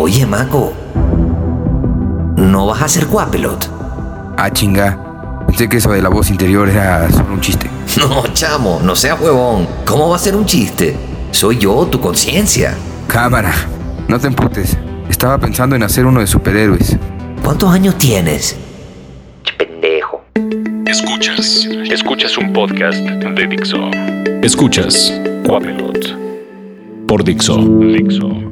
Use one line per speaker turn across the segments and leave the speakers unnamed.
Oye, Mago. ¿No vas a hacer guapelot?
Ah, chinga. Pensé que eso de la voz interior era solo un chiste.
No, chamo, no seas huevón. ¿Cómo va a ser un chiste? Soy yo, tu conciencia.
Cámara. No te emputes. Estaba pensando en hacer uno de superhéroes.
¿Cuántos años tienes? Pendejo.
Escuchas. Escuchas un podcast de Dixo. Escuchas Guapelot. Por Dixo.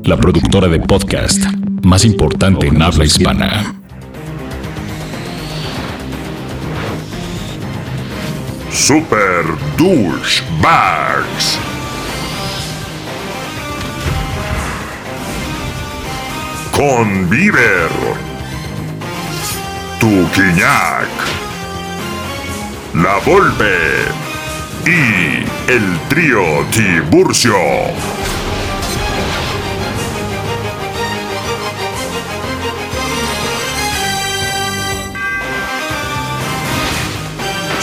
La productora de podcast más importante en habla hispana.
Super Douchebags. Con Bieber. Tuquiñac. La Volpe. Y el trío Tiburcio.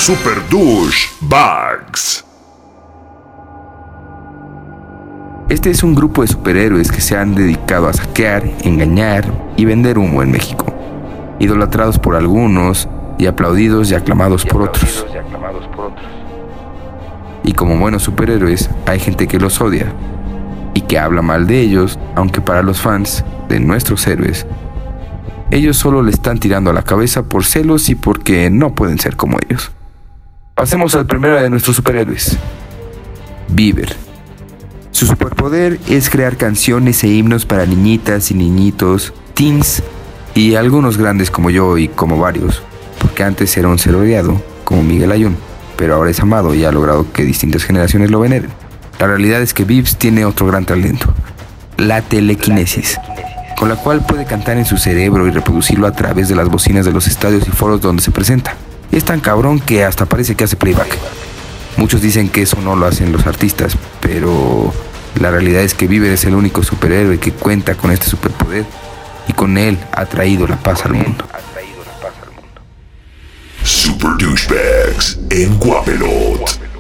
Super Douchebags.
Este es un grupo de superhéroes que se han dedicado a saquear, engañar y vender humo en México. Idolatrados por algunos y aplaudidos y aclamados por otros. Y como buenos superhéroes, hay gente que los odia y que habla mal de ellos, aunque para los fans de nuestros héroes, ellos solo le están tirando a la cabeza por celos y porque no pueden ser como ellos. Pasemos al primero de nuestros superhéroes, Bieber. Su superpoder es crear canciones e himnos para niñitas y niñitos, teens y algunos grandes como yo y como varios, porque antes era un ser odiado, como Miguel Ayun, pero ahora es amado y ha logrado que distintas generaciones lo veneren. La realidad es que Bibbs tiene otro gran talento, la telequinesis, con la cual puede cantar en su cerebro y reproducirlo a través de las bocinas de los estadios y foros donde se presenta. Es tan cabrón que hasta parece que hace playback. Muchos dicen que eso no lo hacen los artistas, pero la realidad es que Bieber es el único superhéroe que cuenta con este superpoder y con él ha traído la paz al mundo.
Super Douchebags en Guapelot.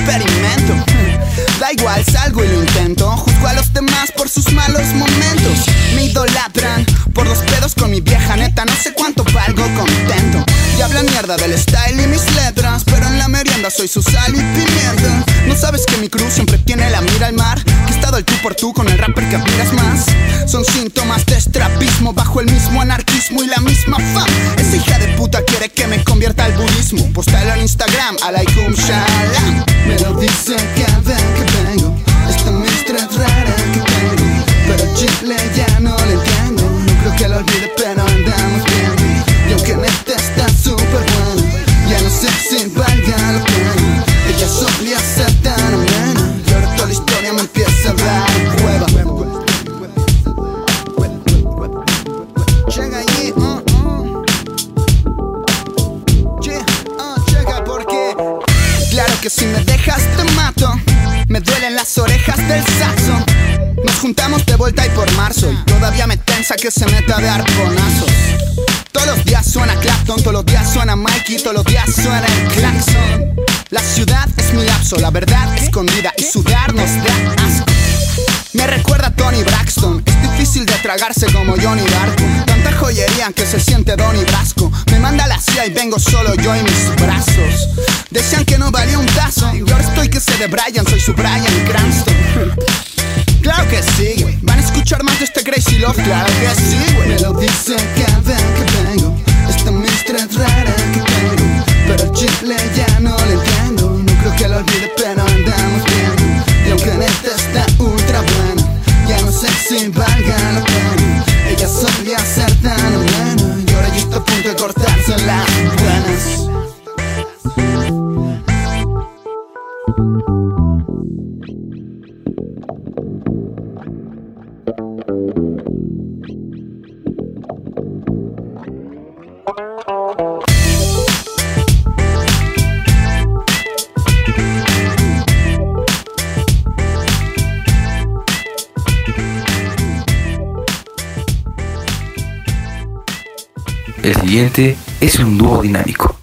Experimento. Da igual, salgo y lo intento. Juzgo a los demás por sus malos momentos. Me idolatran por los pedos con mi vieja neta No sé cuánto valgo contento. Y hablan mierda del style y mis letras Pero en la merienda soy su sal y pimienta. No sabes que mi cruz siempre tiene la mira al mar. Que he estado el tú por tú con el rapper que admiras más. Son síntomas de estrapismo Bajo el mismo anarquismo y la misma fama. Esa hija de puta quiere que me convierta al budismo. Postalo en Instagram, alaikum shalom Me tragarse como Johnny Darko. Tanta joyería que se siente Donny Brasco. Me manda la CIA y vengo solo yo y mis brazos. Decían que no valía un tazo Y ahora estoy que sé de Brian Soy su Brian Cranston. Claro que sí, güey. Van a escuchar más de este Crazy Love Claro que sí, güey. Me lo dice cada que vengo Esta es rara que tengo. Pero el chile ya no Sin valga la Ella solía ser tan humana Y ahora yo estoy a punto
de cortársela es un dúo dinámico.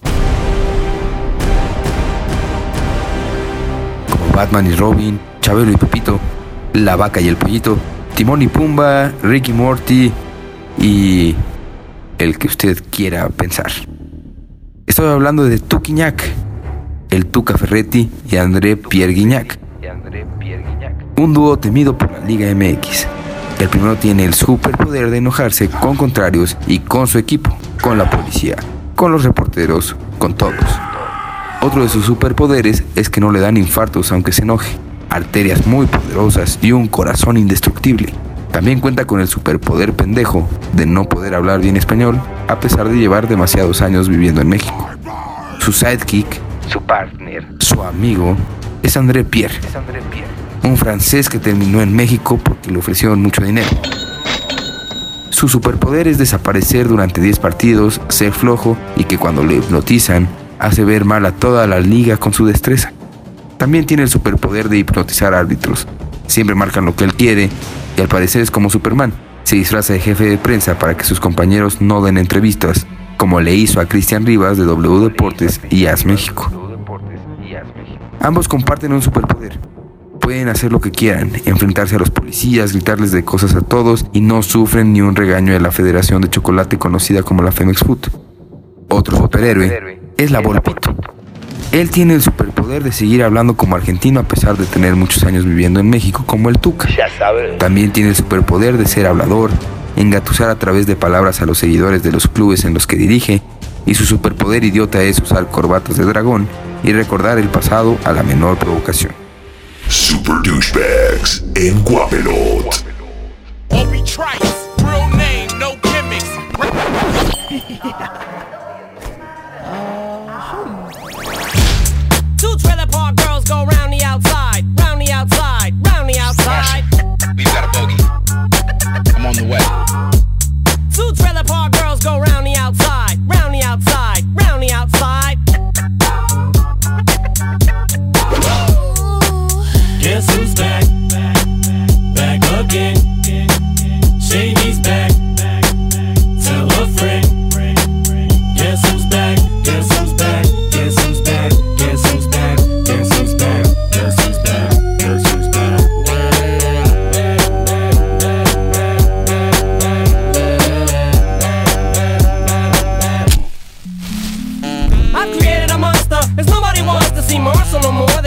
Como Batman y Robin, Chabelo y Pepito, La Vaca y el Pollito, Timón y Pumba, Ricky Morty y el que usted quiera pensar. Estoy hablando de Tuquiñac, el Tuca Ferretti y André Pierre Guignac. Un dúo temido por la Liga MX. El primero tiene el superpoder de enojarse con contrarios y con su equipo, con la policía, con los reporteros, con todos. Otro de sus superpoderes es que no le dan infartos aunque se enoje, arterias muy poderosas y un corazón indestructible. También cuenta con el superpoder pendejo de no poder hablar bien español a pesar de llevar demasiados años viviendo en México. Su sidekick, su partner, su amigo es André Pierre, un francés que terminó en México porque le ofrecieron mucho dinero. Su superpoder es desaparecer durante 10 partidos, ser flojo y que cuando le hipnotizan hace ver mal a toda la liga con su destreza. También tiene el superpoder de hipnotizar árbitros. Siempre marcan lo que él quiere y al parecer es como Superman. Se disfraza de jefe de prensa para que sus compañeros no den entrevistas, como le hizo a Cristian Rivas de W Deportes y AS México. Ambos comparten un superpoder. Pueden hacer lo que quieran, enfrentarse a los policías, gritarles de cosas a todos y no sufren ni un regaño de la Federación de Chocolate conocida como la Femex Food. Otro superhéroe es la Volpito. Él tiene el superpoder de seguir hablando como argentino a pesar de tener muchos años viviendo en México como el Tuca. También tiene el superpoder de ser hablador, engatusar a través de palabras a los seguidores de los clubes en los que dirige, y su superpoder idiota es usar corbatas de dragón y recordar el pasado a la menor provocación.
Super Douchebags en Guapelot.
Obi Trice, real name, no gimmicks.
see Marshall no more.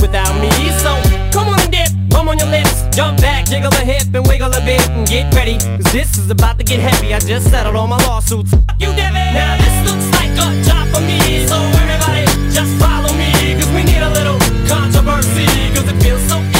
without me. So come on and dip, bum on your lips, jump back, jiggle a hip and wiggle a bit and get ready. Cause this is about to get heavy. I just settled all my lawsuits. Fuck you, Devin. Now this looks like a job for me, so everybody just follow me. Cause we need a little controversy, cause it feels so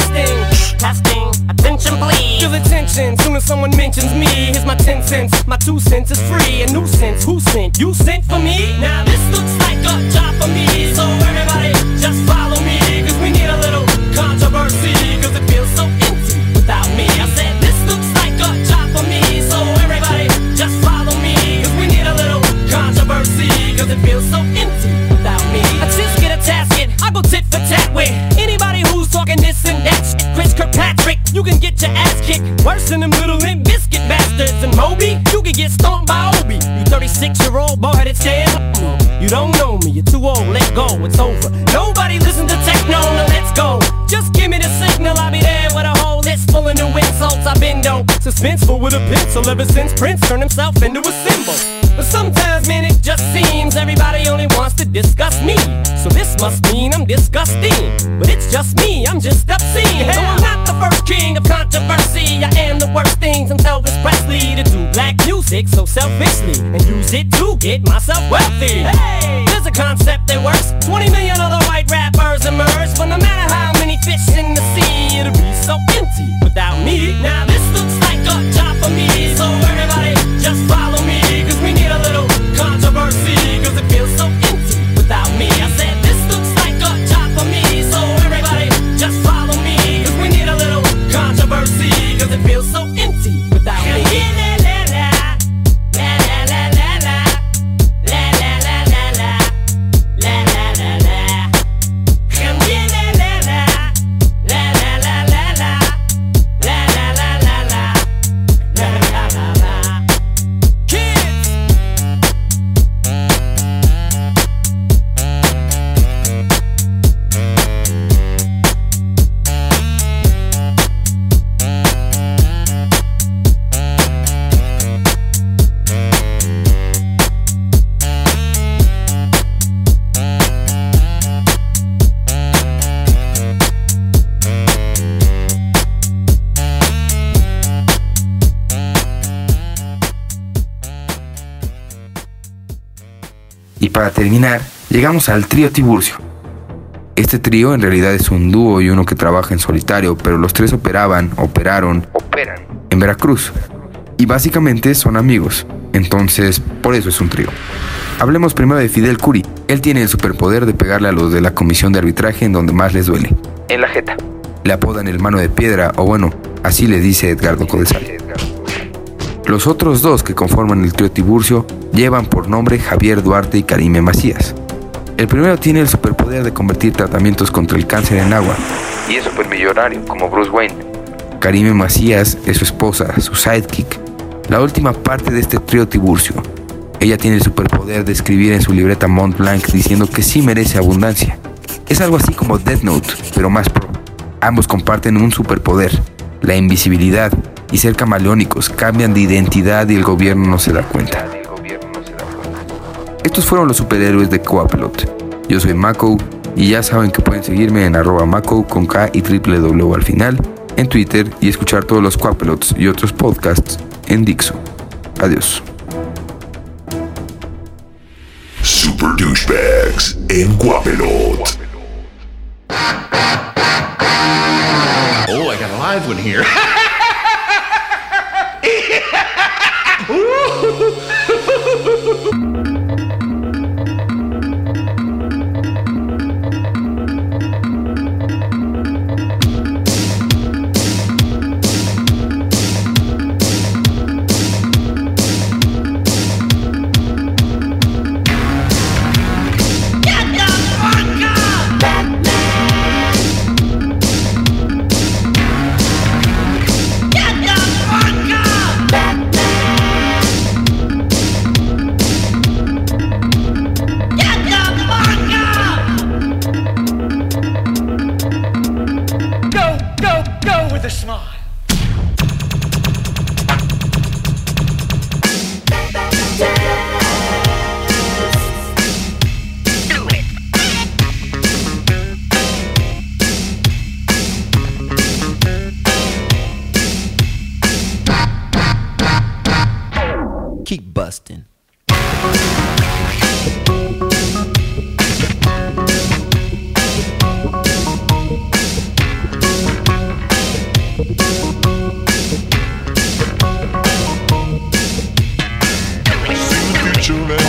As someone mentions me. Here's my 10 cents. My two cents is free. A nuisance. Who sent? You sent for me? Now this go, it's over. Nobody listen to techno, now let's go. Just give me the signal, I'll be there with a whole list full of new insults. I've been dope, suspenseful with a pencil ever since Prince turned himself into a symbol. But sometimes, man, it just seems everybody only wants to discuss me. So this must mean I'm disgusting. But it's just me, I'm just obscene. No, first king of controversy. I am the worst thing since Elvis Presley to do black music so selfishly and use it to get myself wealthy. Hey, there's a concept that works. 20 million other white rappers emerge, but no matter how many fish in the sea, it'll be so empty without me. Now this looks like a job for me, so everybody just follow
Y para terminar, llegamos al trío Tiburcio. Este trío en realidad es un dúo y uno que trabaja en solitario, pero los tres operaban, operaron, operan en Veracruz. Y básicamente son amigos, entonces por eso es un trío. Hablemos primero de Fidel Curi. Él tiene el superpoder de pegarle a los de la comisión de arbitraje en donde más les duele. En la jeta. Le apodan el mano de piedra, o bueno, así le dice Edgardo Codesal. Los otros dos que conforman el trío Tiburcio llevan por nombre Javier Duarte y Karime Macías. El primero tiene el superpoder de convertir tratamientos contra el cáncer en agua y es supermillonario como Bruce Wayne. Karime Macías es su esposa, su sidekick, la última parte de este trío Tiburcio. Ella tiene el superpoder de escribir en su libreta Mont Blanc diciendo que sí merece abundancia. Es algo así como Death Note, pero más pro. Ambos comparten un superpoder, la invisibilidad, y ser camaleónicos, cambian de identidad y el gobierno no se da cuenta. Estos fueron los superhéroes de Coapelot. Yo soy Mako y ya saben que pueden seguirme en arroba Mako con K y triple W al final, en Twitter y escuchar todos los Coapelots y otros podcasts en Dixo. Adiós.
Super Douchebags en Guapelot.
Oh, I got a live one here.
Austin.
Tune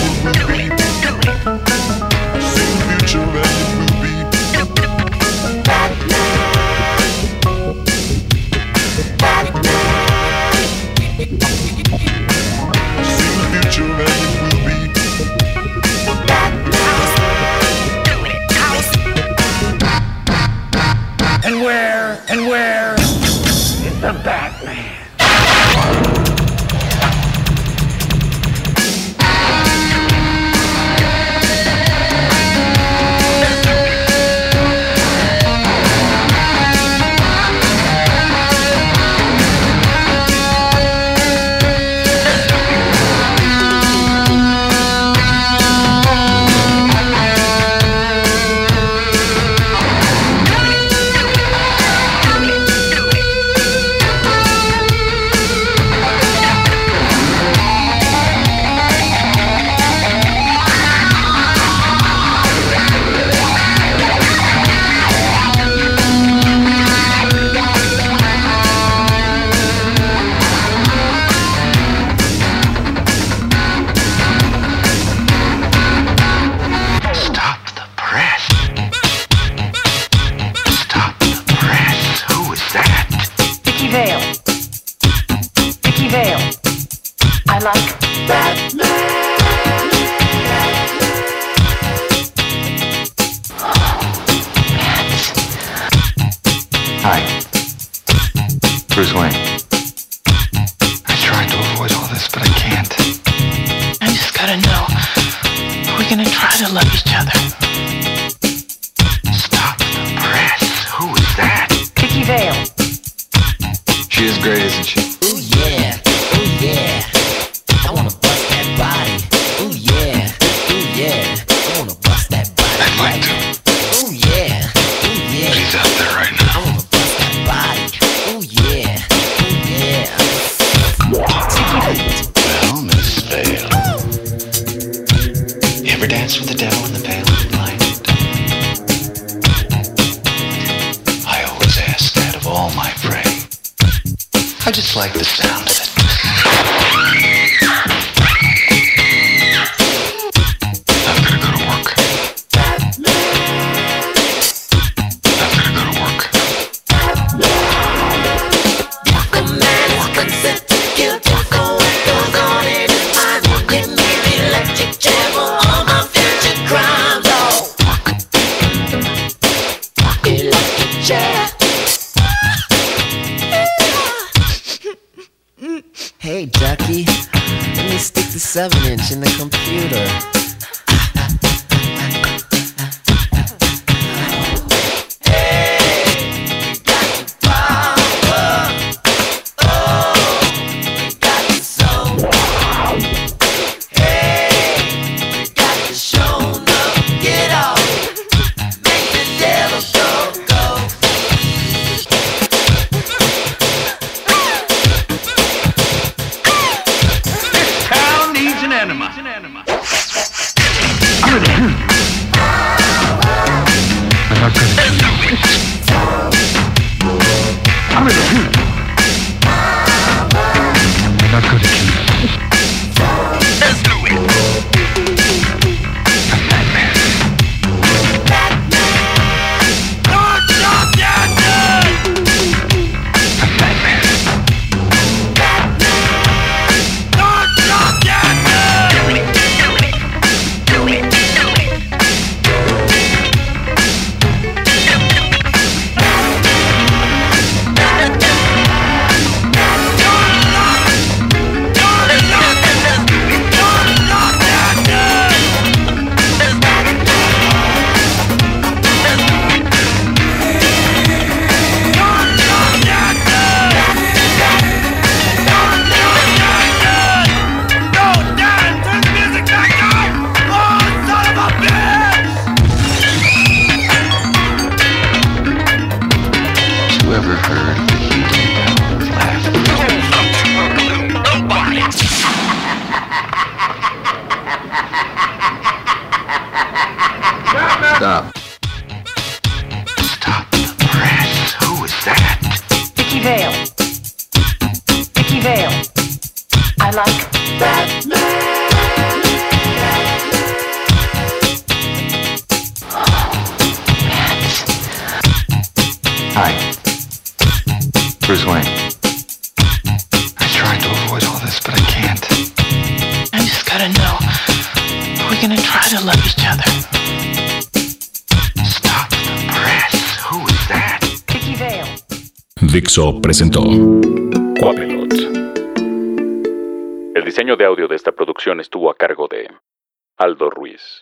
and
where is the Batman?
gonna try to love
you. just like the sound.
Let me stick the 7 inch in the computer.
Come
here. Vale. Vicky Vale. I like
Batman. Batman. Oh, Hi.
Bruce Wayne.
Dixo presentó Quapelot. El diseño de audio de esta producción estuvo a cargo de Aldo Ruiz.